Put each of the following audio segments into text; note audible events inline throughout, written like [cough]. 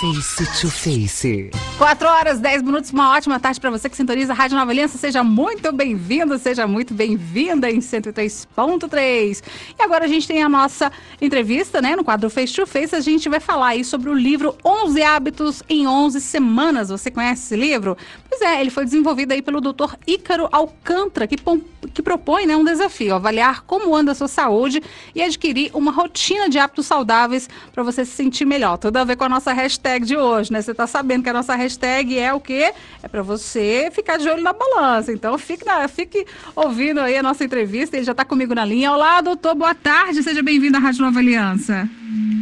Face to Face. 4 horas, 10 minutos, uma ótima tarde para você que sintoniza a Rádio Nova Aliança. Seja muito bem-vindo, seja muito bem-vinda em 103.3. E agora a gente tem a nossa entrevista, né, no quadro Face to Face. A gente vai falar aí sobre o livro 11 Hábitos em 11 Semanas. Você conhece esse livro? Pois é, ele foi desenvolvido aí pelo Dr. Ícaro Alcântara, que, que propõe né, um desafio, avaliar como anda a sua saúde e adquirir uma rotina de hábitos saudáveis para você se sentir melhor. Tudo a ver com a nossa hashtag de hoje, né? Você está sabendo que a nossa hashtag é o quê? É para você ficar de olho na balança. Então, fique, na, fique ouvindo aí a nossa entrevista. Ele já está comigo na linha. Olá, doutor, boa tarde. Seja bem-vindo à Rádio Nova Aliança.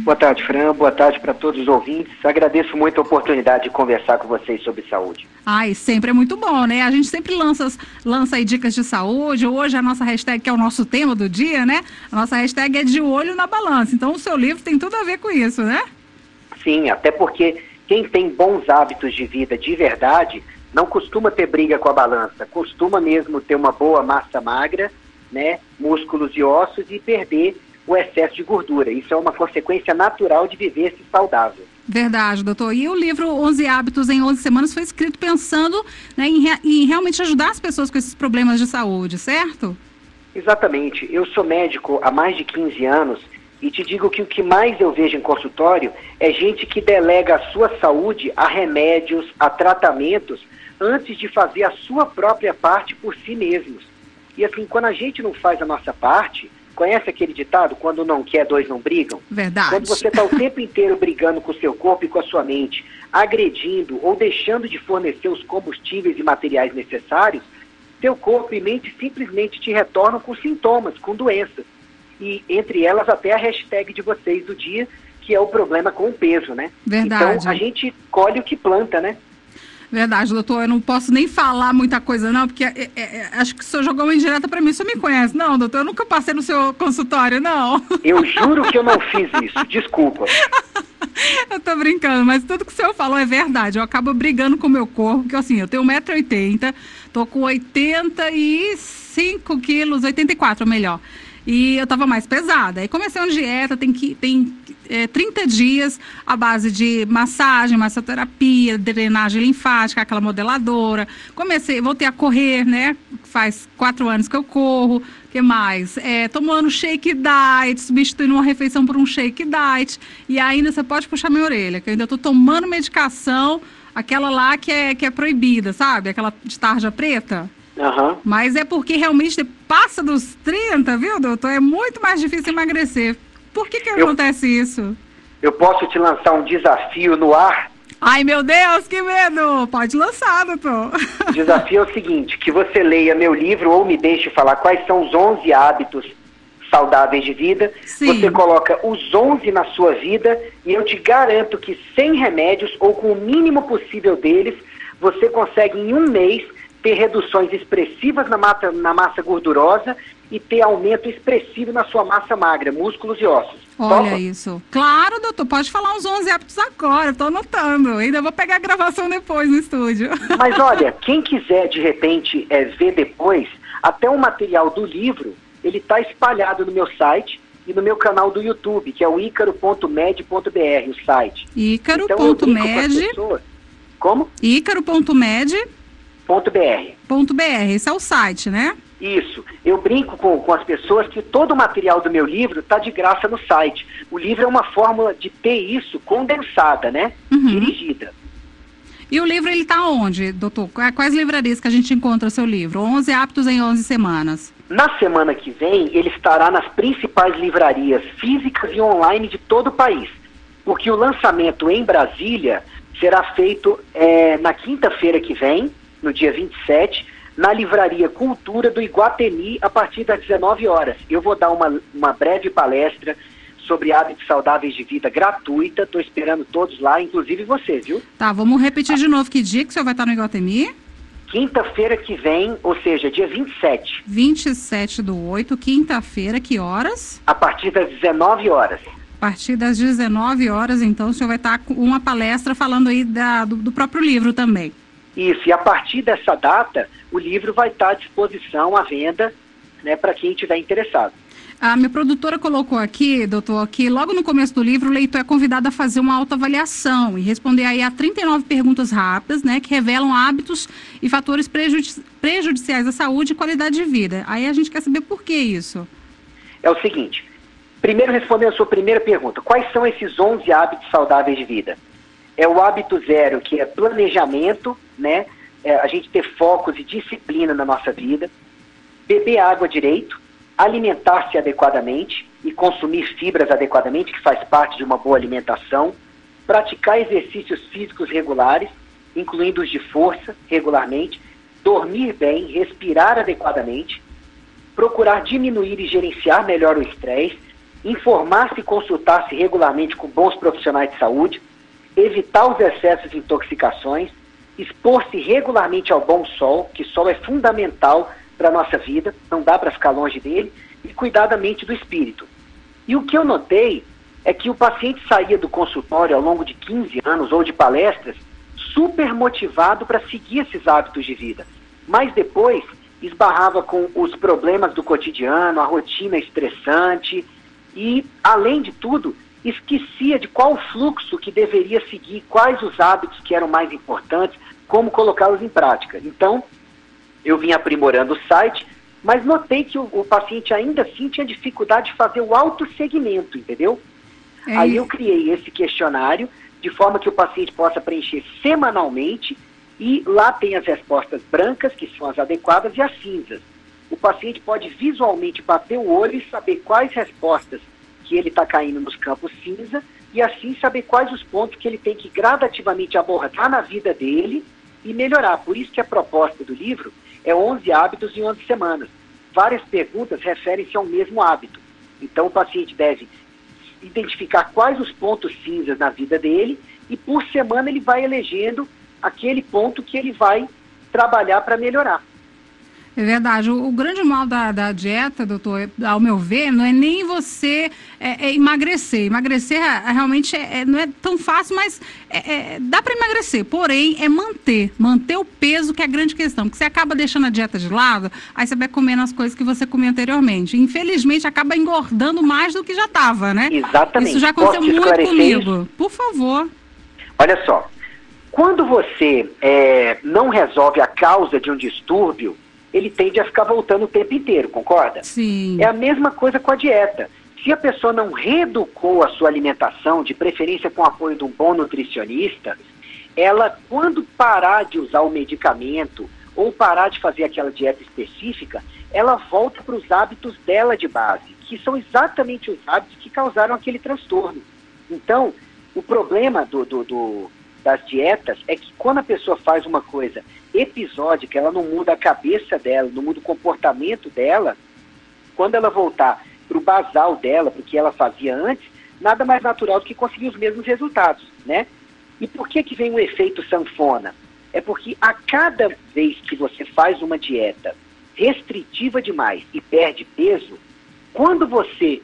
Boa tarde, Fran. Boa tarde para todos os ouvintes. Agradeço muito a oportunidade de conversar com vocês sobre saúde. Ai, sempre é muito bom, né? A gente sempre lança, lança aí dicas de saúde. Hoje a nossa hashtag, que é o nosso tema do dia, né? A nossa hashtag é de olho na balança. Então o seu livro tem tudo a ver com isso, né? Sim, até porque quem tem bons hábitos de vida de verdade não costuma ter briga com a balança, costuma mesmo ter uma boa massa magra, né, músculos e ossos e perder o excesso de gordura. Isso é uma consequência natural de viver-se saudável. Verdade, doutor. E o livro 11 Hábitos em 11 Semanas foi escrito pensando né, em, em realmente ajudar as pessoas com esses problemas de saúde, certo? Exatamente. Eu sou médico há mais de 15 anos e te digo que o que mais eu vejo em consultório é gente que delega a sua saúde a remédios, a tratamentos, antes de fazer a sua própria parte por si mesmos. E assim, quando a gente não faz a nossa parte, Conhece aquele ditado? Quando não quer, dois não brigam? Verdade. Quando você está o tempo inteiro brigando com o seu corpo e com a sua mente, agredindo ou deixando de fornecer os combustíveis e materiais necessários, seu corpo e mente simplesmente te retornam com sintomas, com doenças. E entre elas até a hashtag de vocês do dia, que é o problema com o peso, né? Verdade. Então a gente colhe o que planta, né? Verdade, doutor. Eu não posso nem falar muita coisa, não, porque é, é, é acho que o senhor jogou uma indireta para mim. O senhor me conhece? Não, doutor, eu nunca passei no seu consultório, não. [laughs] Eu juro que eu não fiz isso. Desculpa. [laughs] eu tô brincando, mas tudo que o senhor falou é verdade. Eu acabo brigando com o meu corpo, porque assim, eu tenho 1,80m, tô com 85 quilos, 84 melhor. E eu tava mais pesada. Aí comecei uma dieta, tem que tem é, 30 dias à base de massagem, massoterapia, drenagem linfática, aquela modeladora. Comecei, voltei a correr, né? Faz quatro anos que eu corro. que mais? É, tomando shake diet, substituindo uma refeição por um shake diet. E ainda você pode puxar minha orelha, que eu ainda tô tomando medicação, aquela lá que é, que é proibida, sabe? Aquela de tarja preta. Uhum. Mas é porque realmente passa dos 30, viu, doutor? É muito mais difícil emagrecer. Por que, que eu, acontece isso? Eu posso te lançar um desafio no ar? Ai, meu Deus, que medo! Pode lançar, doutor. O desafio é o seguinte, que você leia meu livro ou me deixe falar quais são os 11 hábitos saudáveis de vida. Sim. Você coloca os 11 na sua vida e eu te garanto que sem remédios ou com o mínimo possível deles, você consegue em um mês ter reduções expressivas na massa, na massa gordurosa e ter aumento expressivo na sua massa magra, músculos e ossos. Olha Topa? isso. Claro, doutor, pode falar uns 11 hábitos agora, estou anotando. Ainda vou pegar a gravação depois no estúdio. [laughs] Mas olha, quem quiser de repente é, ver depois, até o material do livro, ele está espalhado no meu site e no meu canal do YouTube, que é o ícaro.med.br, o site. Ícaro.med. Então, Como? Ícaro.med Ponto .br. Ponto .br, esse é o site, né? Isso. Eu brinco com, com as pessoas que todo o material do meu livro está de graça no site. O livro é uma fórmula de ter isso condensada, né? Uhum. Dirigida. E o livro ele está onde, doutor? Quais livrarias que a gente encontra o seu livro? 11 aptos em 11 semanas. Na semana que vem, ele estará nas principais livrarias físicas e online de todo o país. Porque o lançamento em Brasília será feito é, na quinta-feira que vem, no dia 27, na Livraria Cultura do Iguatemi, a partir das 19 horas. Eu vou dar uma, uma breve palestra sobre hábitos saudáveis de vida gratuita. Estou esperando todos lá, inclusive você, viu? Tá, vamos repetir de novo que dia que o senhor vai estar no Iguatemi? Quinta-feira que vem, ou seja, dia 27. 27 do 8, quinta-feira, que horas? A partir das 19 horas. A partir das 19 horas, então, o senhor vai estar com uma palestra falando aí da, do, do próprio livro também. Isso, e a partir dessa data, o livro vai estar à disposição, à venda, né, para quem estiver interessado. A minha produtora colocou aqui, doutor, que logo no começo do livro o leitor é convidado a fazer uma autoavaliação e responder aí a 39 perguntas rápidas, né, que revelam hábitos e fatores prejudici prejudiciais à saúde e qualidade de vida. Aí a gente quer saber por que isso. É o seguinte, primeiro respondendo a sua primeira pergunta, quais são esses 11 hábitos saudáveis de vida? É o hábito zero, que é planejamento, né, é a gente ter focos e disciplina na nossa vida, beber água direito, alimentar-se adequadamente e consumir fibras adequadamente, que faz parte de uma boa alimentação, praticar exercícios físicos regulares, incluindo os de força, regularmente, dormir bem, respirar adequadamente, procurar diminuir e gerenciar melhor o estresse, informar-se e consultar-se regularmente com bons profissionais de saúde, evitar os excessos de intoxicações, expor-se regularmente ao bom sol, que sol é fundamental para a nossa vida, não dá para ficar longe dele, e cuidar da mente do espírito. E o que eu notei é que o paciente saía do consultório ao longo de 15 anos ou de palestras super motivado para seguir esses hábitos de vida. Mas depois esbarrava com os problemas do cotidiano, a rotina estressante e, além de tudo, esquecia de qual fluxo que deveria seguir, quais os hábitos que eram mais importantes, como colocá-los em prática. Então, eu vim aprimorando o site, mas notei que o, o paciente ainda assim tinha dificuldade de fazer o autossegmento, entendeu? É Aí eu criei esse questionário de forma que o paciente possa preencher semanalmente e lá tem as respostas brancas, que são as adequadas, e as cinzas. O paciente pode visualmente bater o olho e saber quais respostas ele está caindo nos campos cinza e assim saber quais os pontos que ele tem que gradativamente abordar na vida dele e melhorar. Por isso que a proposta do livro é 11 hábitos em 11 semanas. Várias perguntas referem-se ao mesmo hábito. Então, o paciente deve identificar quais os pontos cinzas na vida dele e, por semana, ele vai elegendo aquele ponto que ele vai trabalhar para melhorar. É verdade. O, o grande mal da, da, dieta, doutor, ao meu ver, não é nem você é, é emagrecer. Emagrecer é, realmente é, é, não é tão fácil, mas é, dá para emagrecer. Porém, é manter. Manter o peso que é a grande questão. Porque você acaba deixando a dieta de lado, aí você vai comendo as coisas que você comia anteriormente. Infelizmente, acaba engordando mais do que já estava, né? Exatamente. Isso já aconteceu muito comigo. Por favor. Olha só. Quando você não resolve a causa de um distúrbio, ele tende a ficar voltando o tempo inteiro, concorda? Sim. É a mesma coisa com a dieta. Se a pessoa não reeducou a sua alimentação, de preferência com o apoio de um bom nutricionista, ela, quando parar de usar o medicamento ou parar de fazer aquela dieta específica, ela volta para os hábitos dela de base, que são exatamente os hábitos que causaram aquele transtorno. Então, o problema do, do, do das dietas é que quando a pessoa faz uma coisa episódica, ela não muda a cabeça dela, não muda o comportamento dela, quando ela voltar para o basal dela, para o que ela fazia antes, nada mais natural do que conseguir os mesmos resultados, né? E por que que vem o efeito sanfona? É porque a cada vez que você faz uma dieta restritiva demais e perde peso, quando você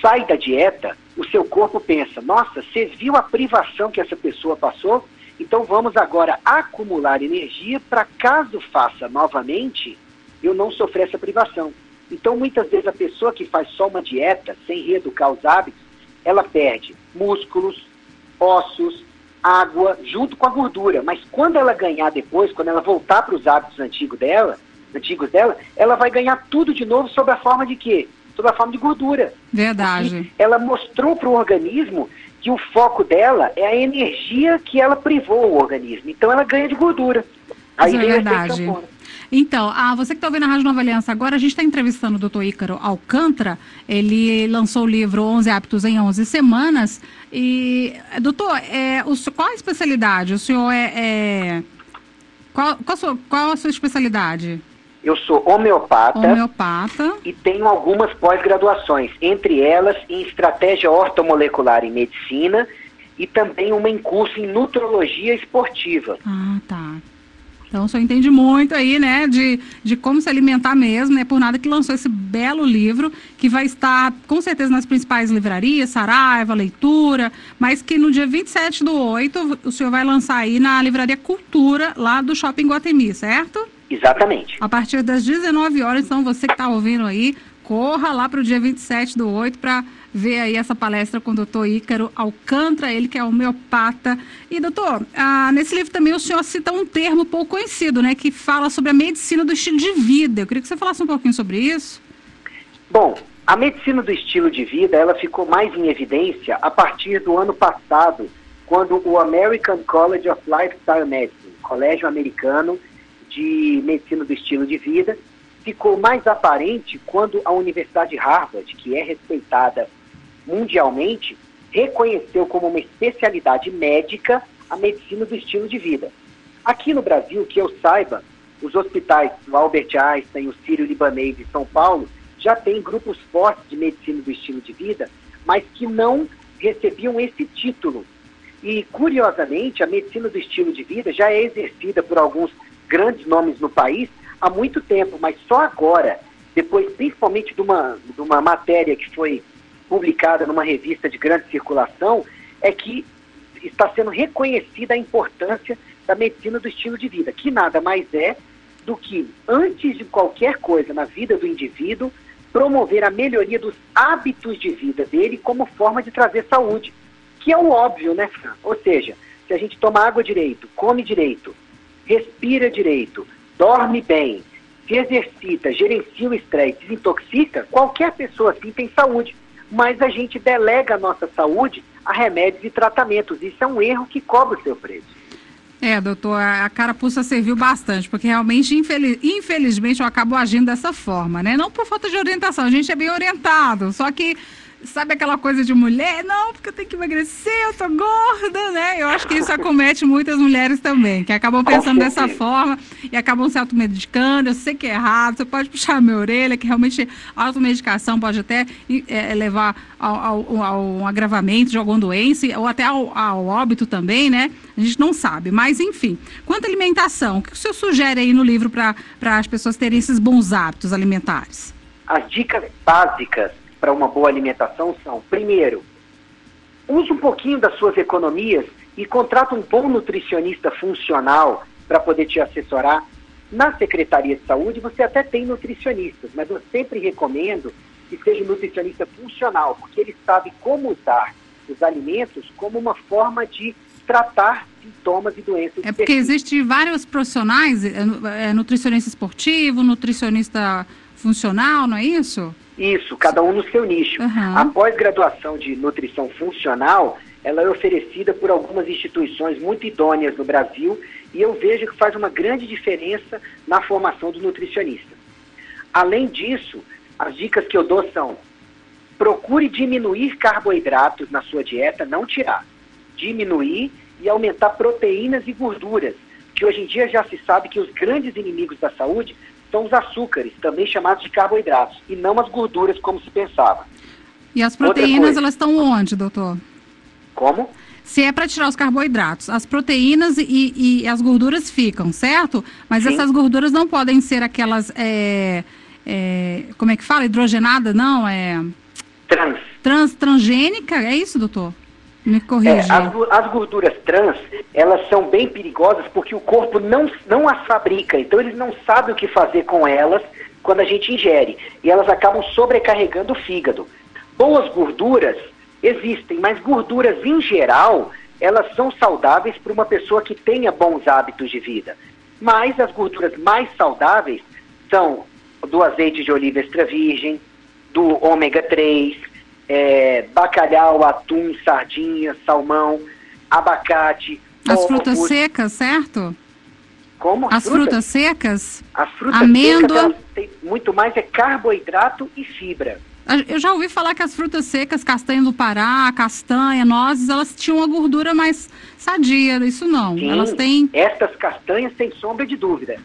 sai da dieta, o seu corpo pensa: nossa, você viu a privação que essa pessoa passou? Então vamos agora acumular energia para caso faça novamente, eu não sofrer essa privação. Então muitas vezes a pessoa que faz só uma dieta, sem reeducar os hábitos, ela perde músculos, ossos, água, junto com a gordura. Mas quando ela ganhar depois, quando ela voltar para os hábitos antigos dela, antigos dela, ela vai ganhar tudo de novo sob a forma de quê? sob a forma de gordura. Verdade. ela mostrou para o organismo que o foco dela é a energia que ela privou o organismo. Então ela ganha de gordura. Aí Isso é verdade. Então, ah, você que está ouvindo a Rádio Nova Aliança, agora a gente está entrevistando o doutor Ícaro Alcântara. Ele lançou o livro 11 Hábitos em 11 Semanas. E, doutor, é, o, qual a especialidade? O senhor é. é qual, qual, a sua, qual a sua especialidade? Eu sou homeopata, homeopata. e tenho algumas pós-graduações, entre elas em estratégia ortomolecular em medicina e também uma em curso em nutrologia esportiva. Ah, tá. Então o senhor entende muito aí, né, de, de como se alimentar mesmo, né? Por nada que lançou esse belo livro, que vai estar com certeza nas principais livrarias, Saraiva, Leitura, mas que no dia 27 do 8 o senhor vai lançar aí na Livraria Cultura, lá do Shopping Guatemi, certo? Exatamente. A partir das 19 horas, então você que está ouvindo aí, corra lá para o dia 27 do 8 para ver aí essa palestra com o doutor Ícaro Alcântara, ele que é homeopata. E, doutor, ah, nesse livro também o senhor cita um termo pouco conhecido, né, que fala sobre a medicina do estilo de vida. Eu queria que você falasse um pouquinho sobre isso. Bom, a medicina do estilo de vida, ela ficou mais em evidência a partir do ano passado, quando o American College of Lifestyle Medicine, Colégio Americano de Medicina do Estilo de Vida, ficou mais aparente quando a Universidade de Harvard, que é respeitada mundialmente, reconheceu como uma especialidade médica a medicina do estilo de vida. Aqui no Brasil, que eu saiba, os hospitais, o Albert Einstein, o Sírio-Libanês de São Paulo, já têm grupos fortes de medicina do estilo de vida, mas que não recebiam esse título e, curiosamente, a medicina do estilo de vida já é exercida por alguns grandes nomes no país há muito tempo, mas só agora, depois principalmente de uma, de uma matéria que foi publicada numa revista de grande circulação, é que está sendo reconhecida a importância da medicina do estilo de vida, que nada mais é do que, antes de qualquer coisa na vida do indivíduo, promover a melhoria dos hábitos de vida dele como forma de trazer saúde que é o óbvio, né, Fran? Ou seja, se a gente toma água direito, come direito, respira direito, dorme bem, se exercita, gerencia o estresse, desintoxica, qualquer pessoa assim tem saúde. Mas a gente delega a nossa saúde a remédios e tratamentos. Isso é um erro que cobra o seu preço. É, doutor, a carapuça serviu bastante, porque realmente, infeliz, infelizmente, eu acabo agindo dessa forma, né? Não por falta de orientação, a gente é bem orientado, só que sabe aquela coisa de mulher? Não, porque eu tenho que emagrecer, eu tô gorda, né? Eu acho que isso acomete muitas mulheres também, que acabam pensando dessa forma e acabam se automedicando. Eu sei que é errado, você pode puxar a minha orelha, que realmente a automedicação pode até é, levar ao, ao, ao, um agravamento de alguma doença ou até ao, ao óbito também, né? A gente não sabe. Mas, enfim, quanto à alimentação, o que o senhor sugere aí no livro para as pessoas terem esses bons hábitos alimentares? As dicas básicas para uma boa alimentação são, primeiro, use um pouquinho das suas economias e contrata um bom nutricionista funcional para poder te assessorar. Na Secretaria de Saúde você até tem nutricionistas, mas eu sempre recomendo que seja um nutricionista funcional, porque ele sabe como usar os alimentos como uma forma de tratar sintomas e doenças. É porque existem vários profissionais, é, é, nutricionista esportivo, nutricionista funcional, não é isso? Isso, cada um no seu nicho. Uhum. A pós-graduação de nutrição funcional, ela é oferecida por algumas instituições muito idôneas no Brasil e eu vejo que faz uma grande diferença na formação do nutricionista. Além disso, as dicas que eu dou são: procure diminuir carboidratos na sua dieta, não tirar. Diminuir e aumentar proteínas e gorduras, que hoje em dia já se sabe que os grandes inimigos da saúde são os açúcares, também chamados de carboidratos, e não as gorduras como se pensava. E as proteínas, elas estão onde, doutor? Como? Se é para tirar os carboidratos, as proteínas e, e, as gorduras ficam, certo? Mas Sim. essas gorduras não podem ser aquelas, é, é, como é que fala? Hidrogenada, não? É... Trans. Trans, transgênica, é isso, doutor? Me corrija. É, as, as, gorduras trans, elas são bem perigosas porque o corpo não, não as fabrica, então eles não sabem o que fazer com elas quando a gente ingere. E elas acabam sobrecarregando o fígado. Boas gorduras existem, mas gorduras em geral, elas são saudáveis para uma pessoa que tenha bons hábitos de vida. Mas as gorduras mais saudáveis são do azeite de oliva extra virgem, do ômega 3, é, bacalhau, atum, sardinha, salmão, abacate. As frutas secas, certo? Como? As, frutas? frutas? secas? As frutas Amêndoa. secas muito mais é carboidrato e fibra. Eu já ouvi falar que as frutas secas, castanha do Pará, castanha, nozes, elas tinham uma gordura mais sadia, isso não. Sim, elas têm. Estas castanhas, sem sombra de dúvida.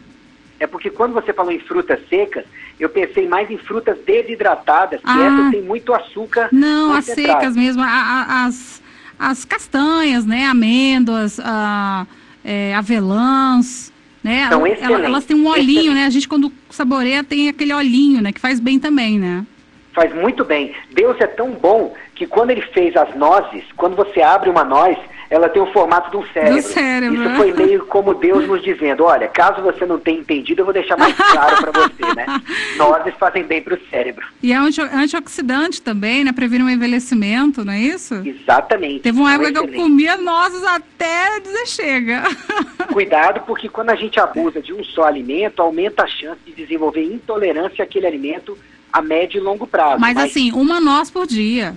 É porque quando você falou em frutas secas, eu pensei mais em frutas desidratadas, que ah, essas têm muito açúcar. Não, as secas mesmo, a, a, as, as castanhas, né? Amêndoas, a, é, avelãs, né? São elas, elas têm um olhinho, excelente. né? A gente quando saboreia tem aquele olhinho, né? Que faz bem também, né? Faz muito bem. Deus é tão bom que quando ele fez as nozes, quando você abre uma noz, ela tem o formato de um cérebro. Do cérebro. Isso foi meio como Deus nos dizendo, olha, caso você não tenha entendido, eu vou deixar mais claro para você, né? [laughs] Nozes fazem bem para o cérebro. E é anti antioxidante também, né? Previne o envelhecimento, não é isso? Exatamente. Teve uma época que eu comia nozes até dizer chega. [laughs] Cuidado, porque quando a gente abusa de um só alimento, aumenta a chance de desenvolver intolerância àquele alimento a médio e longo prazo. Mas, mas... assim, uma noz por dia.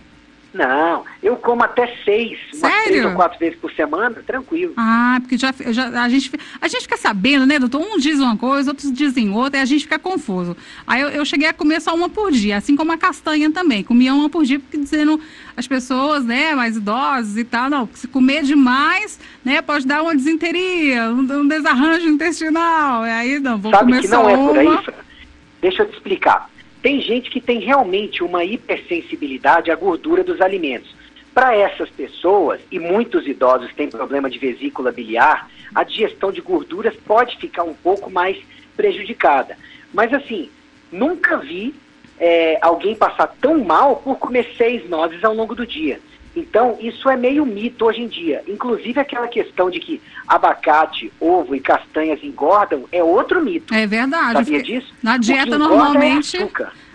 Não, eu como até seis, umas três ou quatro vezes por semana, tranquilo. Ah, porque já, já, a, gente, a gente fica sabendo, né, doutor? Um diz uma coisa, outros dizem outra, e a gente fica confuso. Aí eu, eu cheguei a comer só uma por dia, assim como a castanha também. Comia uma por dia, porque dizendo as pessoas, né, mais idosas e tal, não, se comer demais, né, pode dar uma desinteria, um, um desarranjo intestinal. Aí não, vou Sabe comer que só não é uma. por aí? Deixa eu te explicar. Tem gente que tem realmente uma hipersensibilidade à gordura dos alimentos. Para essas pessoas, e muitos idosos têm problema de vesícula biliar, a digestão de gorduras pode ficar um pouco mais prejudicada. Mas assim, nunca vi é, alguém passar tão mal por comer seis nozes ao longo do dia. Então, isso é meio mito hoje em dia. Inclusive, aquela questão de que abacate, ovo e castanhas engordam é outro mito. É verdade. Sabia disso? Na dieta, normalmente. É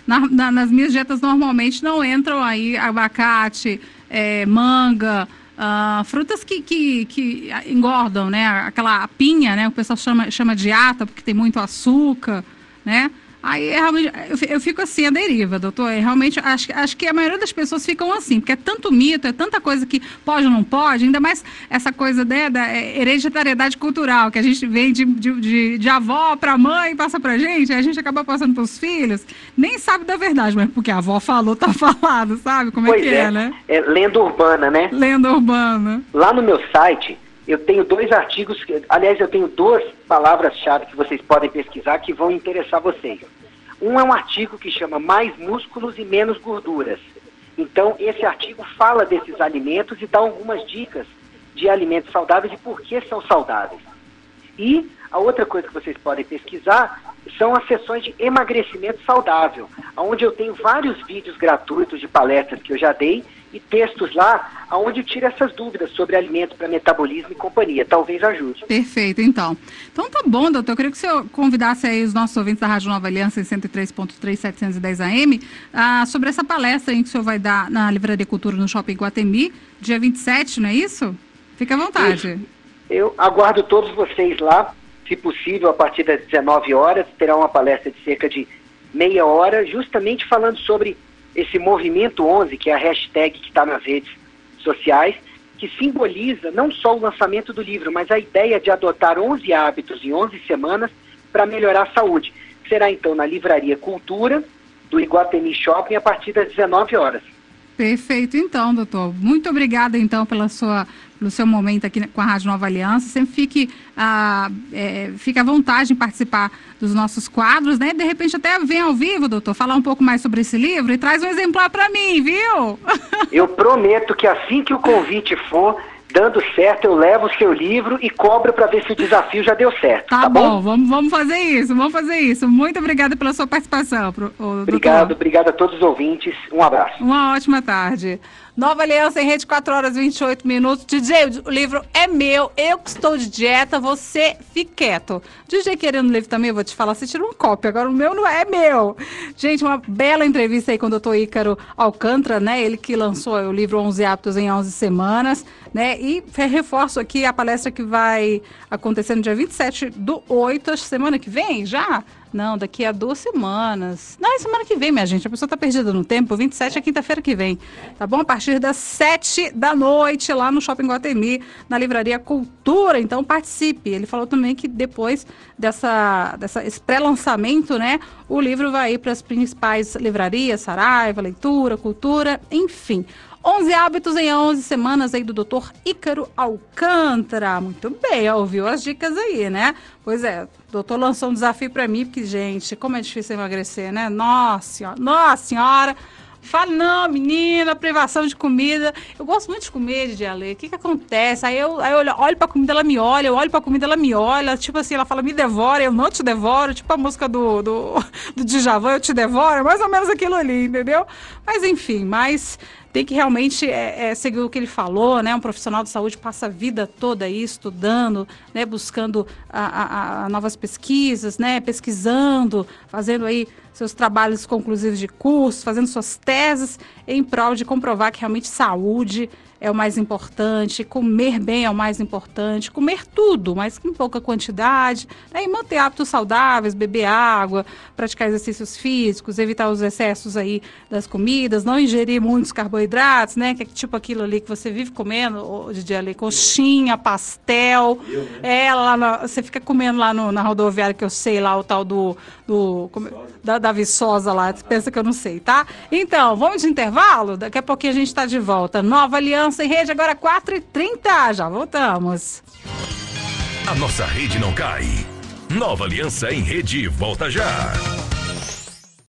na, na, nas minhas dietas, normalmente, não entram aí abacate, é, manga. Uh, frutas que, que, que engordam, né? Aquela pinha, né? O pessoal chama, chama de ata porque tem muito açúcar, né? Aí é realmente, eu, fico assim, a deriva, doutor. É realmente, acho, acho que a maioria das pessoas ficam assim, porque é tanto mito, é tanta coisa que pode ou não pode, ainda mais essa coisa né, da é, hereditariedade cultural, que a gente vem de, de, de, de avó para mãe, passa pra gente, a gente acaba passando pros filhos, nem sabe da verdade, mas porque a avó falou, tá [laughs] falado, sabe? Como pois é que é, é né? É lenda urbana, né? Lenda urbana. Lá no meu site, eu tenho dois artigos, aliás, eu tenho duas palavras-chave que vocês podem pesquisar que vão interessar vocês. Um é um artigo que chama Mais Músculos e Menos Gorduras. Então, esse artigo fala desses alimentos e dá algumas dicas de alimentos saudáveis e por que são saudáveis. E a outra coisa que vocês podem pesquisar são as sessões de emagrecimento saudável, onde eu tenho vários vídeos gratuitos de palestras que eu já dei e textos lá onde tira essas dúvidas sobre alimentos para metabolismo e companhia. Talvez ajude. Perfeito, então. Então tá bom, doutor. Eu queria que o senhor convidasse aí os nossos ouvintes da Rádio Nova Aliança em 103.3 710 AM ah, sobre essa palestra que o senhor vai dar na Livraria Cultura no Shopping Guatemi, dia 27, não é isso? Fique à vontade. Isso. Eu aguardo todos vocês lá, se possível, a partir das 19 horas, terá uma palestra de cerca de meia hora, justamente falando sobre esse movimento 11, que é a hashtag que está nas redes sociais, que simboliza não só o lançamento do livro, mas a ideia de adotar 11 hábitos em 11 semanas para melhorar a saúde. Será então na Livraria Cultura, do Iguatemi Shopping, a partir das 19 horas. Perfeito, então, doutor. Muito obrigada, então, pela sua, pelo seu momento aqui com a Rádio Nova Aliança. Sempre fique, ah, é, fique à vontade em participar dos nossos quadros, né? De repente até vem ao vivo, doutor, falar um pouco mais sobre esse livro e traz um exemplar para mim, viu? [laughs] Eu prometo que assim que o convite for, dando certo, eu levo o seu livro e cobro para ver se o desafio já deu certo. Tá, tá bom, bom? Vamos, vamos fazer isso, vamos fazer isso. Muito obrigada pela sua participação. Pro, obrigado, doutor. obrigado a todos os ouvintes. Um abraço. Uma ótima tarde. Nova Aliança em Rede 4 horas e 28 minutos. DJ, o livro é meu, eu que estou de dieta, você fique quieto. DJ querendo o livro também, eu vou te falar, você tira uma cópia, agora o meu não é meu. Gente, uma bela entrevista aí com o doutor Ícaro Alcântara, né? Ele que lançou o livro 11 Hábitos em 11 Semanas, né? E reforço aqui a palestra que vai acontecer no dia 27 do 8, semana que vem já. Não, daqui a duas semanas. Não, é semana que vem, minha gente. A pessoa está perdida no tempo. 27 é quinta-feira que vem. Tá bom? A partir das 7 da noite, lá no Shopping Guatemi, na Livraria Cultura. Então, participe. Ele falou também que depois dessa, dessa pré-lançamento, né? O livro vai ir para as principais livrarias, Saraiva, Leitura, Cultura, enfim. 11 hábitos em 11 semanas aí do Dr. Ícaro Alcântara. Muito bem, ouviu as dicas aí, né? Pois é, o doutor lançou um desafio para mim, porque, gente, como é difícil emagrecer, né? Nossa senhora, nossa senhora. Fala, não, menina, privação de comida. Eu gosto muito de comer, de Ale. O que que acontece? Aí eu, aí eu olho, olho pra comida, ela me olha. Eu olho pra comida, ela me olha. Tipo assim, ela fala, me devora, eu não te devoro. Tipo a música do, do, [laughs] do Djavan, eu te devoro. É mais ou menos aquilo ali, entendeu? Mas enfim, mas tem que realmente é, é, seguir o que ele falou, né? Um profissional de saúde passa a vida toda aí estudando, né? Buscando a, a, a novas pesquisas, né? Pesquisando, fazendo aí seus trabalhos conclusivos de curso, fazendo suas teses em prol de comprovar que realmente saúde é o mais importante, comer bem é o mais importante, comer tudo, mas em pouca quantidade, né? e manter hábitos saudáveis, beber água, praticar exercícios físicos, evitar os excessos aí das comidas, não ingerir muitos carboidratos, né? Que é tipo aquilo ali que você vive comendo, de ali, coxinha, pastel, eu, né? é, lá na, você fica comendo lá no, na rodoviária que eu sei lá, o tal do, do da, da Viçosa lá, pensa que eu não sei, tá? Então, vamos de intervalo? Daqui a pouquinho a gente está de volta. Nova Aliança Aliança em Rede, agora 4h30. Já voltamos. A nossa rede não cai. Nova Aliança em Rede, volta já.